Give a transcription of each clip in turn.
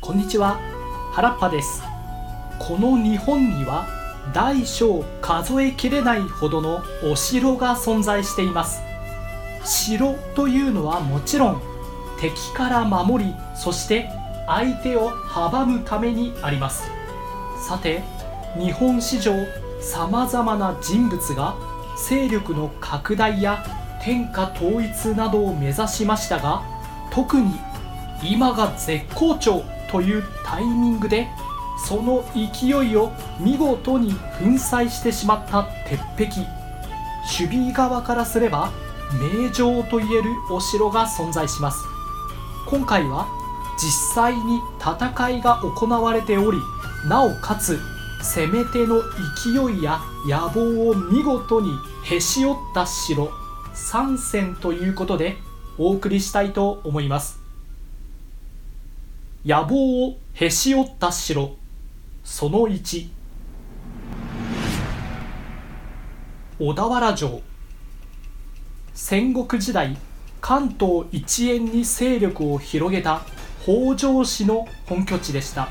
こんにちは。原っぱです。この日本には大小数えきれないほどのお城が存在しています。城というのはもちろん敵から守りそして相手を阻むためにあります。さて日本史上さまざまな人物が勢力の拡大や天下統一などを目指しましたが特に今が絶好調。というタイミングでその勢いを見事に粉砕してしまった鉄壁。守備側からすれば名城といえるお城が存在します。今回は実際に戦いが行われておりなおかつ攻め手の勢いや野望を見事にへし折った城3戦ということでお送りしたいと思います。野望をへし折った城。その1小田原城。戦国時代関東一円に勢力を広げた北条氏の本拠地でした。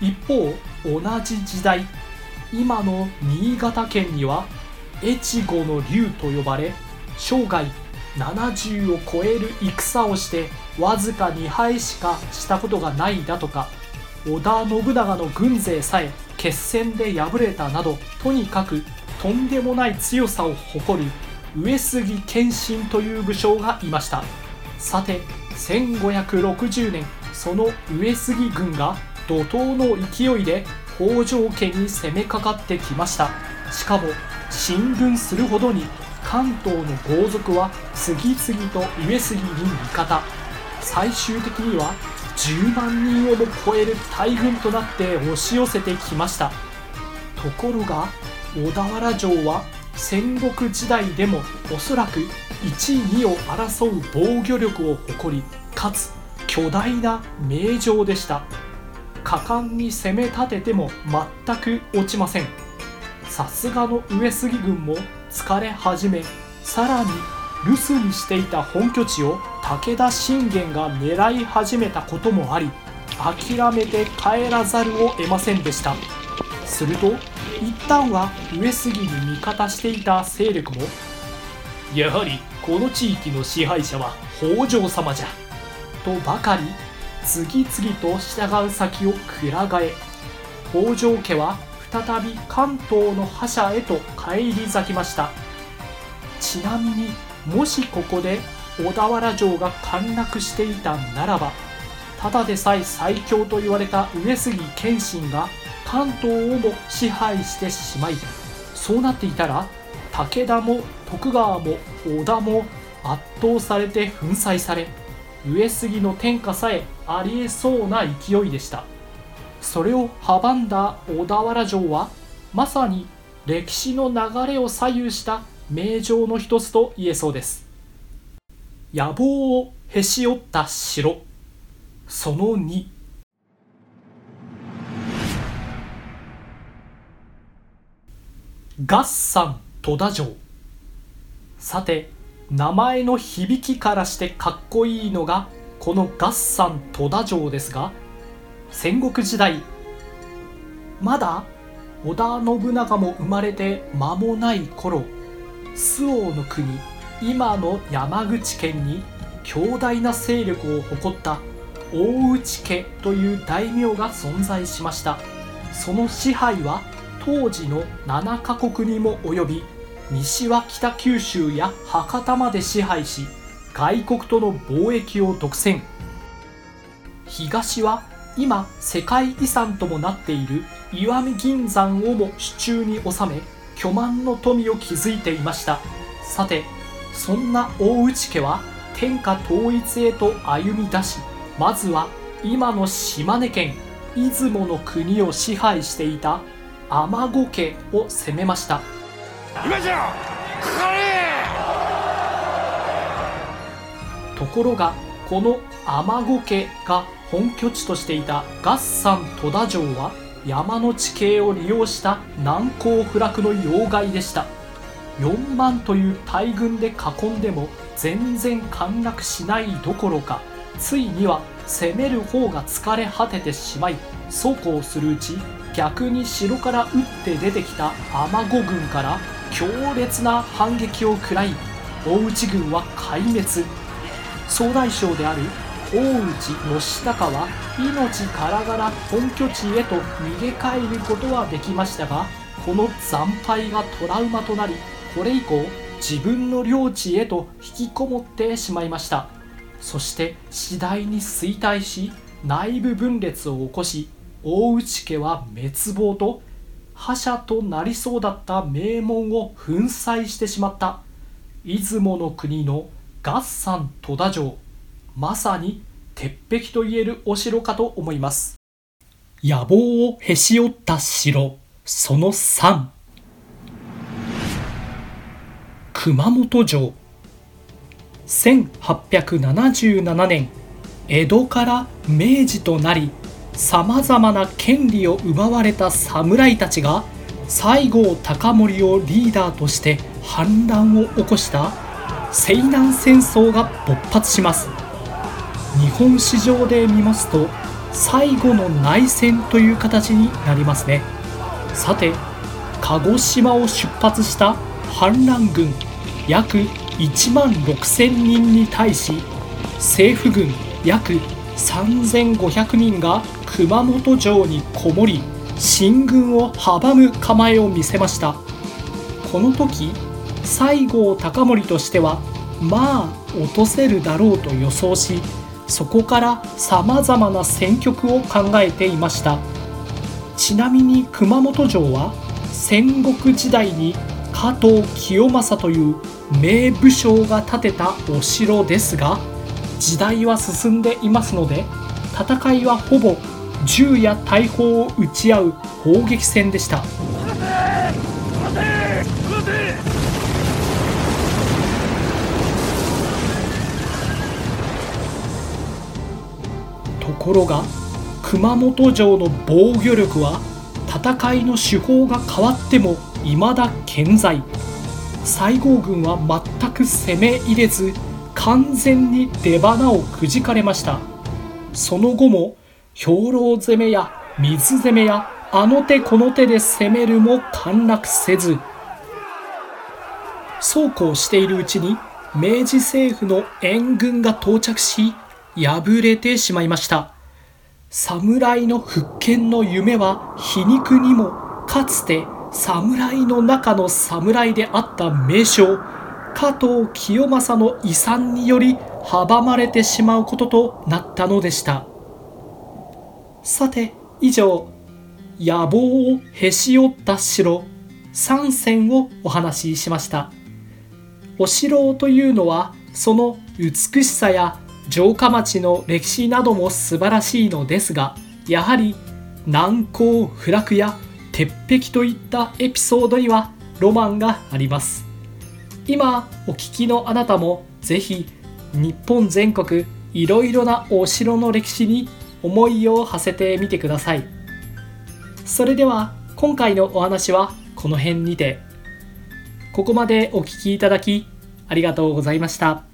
一方同じ時代今の新潟県には越後の龍と呼ばれ生涯70を超える戦をしてわずか2敗しかしたことがないだとか織田信長の軍勢さえ決戦で敗れたなどとにかくとんでもない強さを誇る上杉謙信という武将がいました。さて1560年その上杉軍が怒涛の勢いで北条家に攻めかかってきました。しかも進軍するほどに関東の豪族は次々と上杉に味方。最終的には10万人をも超える大軍となって押し寄せてきました。ところが小田原城は戦国時代でもおそらく1位、2を争う防御力を誇りかつ巨大な名城でした。果敢に攻め立てても全く落ちません。さすがの上杉軍も疲れ始めさらに留守にしていた本拠地を武田信玄が狙い始めたこともあり諦めて帰らざるを得ませんでした。すると一旦は上杉に味方していた勢力もやはりこの地域の支配者は北条様じゃとばかり次々と従う先をくら替え北条家は再び関東の覇者へと返り咲きました。ちなみにもしここで小田原城が陥落していたならばただでさえ最強と言われた上杉謙信が関東をも支配してしまいそうなっていたら武田も徳川も織田も圧倒されて粉砕され上杉の天下さえありえそうな勢いでした。それを阻んだ小田原城はまさに歴史の流れを左右した名城の一つと言えそうです。野望をへし折った城。その2合山戸田城。さて名前の響きからしてかっこいいのがこの合山戸田城ですが戦国時代まだ織田信長も生まれて間もない頃周防の国今の山口県に強大な勢力を誇った大内家という大名が存在しました。その支配は当時の7カ国にも及び西は北九州や博多まで支配し外国との貿易を独占。東は今世界遺産ともなっている石見銀山をも手中に収め巨万の富を築いていました。さてそんな大内家は天下統一へと歩み出しまずは今の島根県出雲の国を支配していた尼子家を攻めました。ところがこの尼子家が本拠地としていた合山戸田城は山の地形を利用した難攻不落の要害でした。4万という大軍で囲んでも全然陥落しないどころかついには攻める方が疲れ果ててしまいそうこうするうち逆に城から打って出てきた尼子軍から強烈な反撃を食らい大内軍は壊滅。総大将である大内義高は命からがら本拠地へと逃げ帰ることはできましたがこの惨敗がトラウマとなりこれ以降自分の領地へと引きこもってしまいました。そして次第に衰退し内部分裂を起こし大内家は滅亡と覇者となりそうだった名門を粉砕してしまった。出雲の国の合山戸田城。まさに鉄壁といえるお城かと思います。野望をへし折った城その3熊本城。1877年江戸から明治となりさまざまな権利を奪われた侍たちが西郷隆盛をリーダーとして反乱を起こした西南戦争が勃発します。日本史上で見ますと最後の内戦という形になりますね。さて鹿児島を出発した反乱軍約1万6000人に対し政府軍約3500人が熊本城にこもり進軍を阻む構えを見せました。この時西郷隆盛としてはまあ落とせるだろうと予想しそこからさまざまな戦局を考えていました。ちなみに熊本城は戦国時代に加藤清正という名武将が建てたお城ですが時代は進んでいますので戦いはほぼ銃や大砲を撃ち合う砲撃戦でした。ところが熊本城の防御力は戦いの手法が変わっても未だ健在。西郷軍は全く攻め入れず完全に出花をくじかれました。その後も兵糧攻めや水攻めやあの手この手で攻めるも陥落せず。そうこうしているうちに明治政府の援軍が到着し敗れてしまいました。侍の復権の夢は皮肉にもかつて侍の中の侍であった名将加藤清正の遺産により阻まれてしまうこととなったのでした。さて以上野望をへし折った城3選をお話ししました。お城というのはその美しさや城下町の歴史なども素晴らしいのですがやはり難攻不落や鉄壁といったエピソードにはロマンがあります。今お聞きのあなたもぜひ日本全国いろいろなお城の歴史に思いを馳せてみてください。それでは今回のお話はこの辺にて。ここまでお聴きいただきありがとうございました。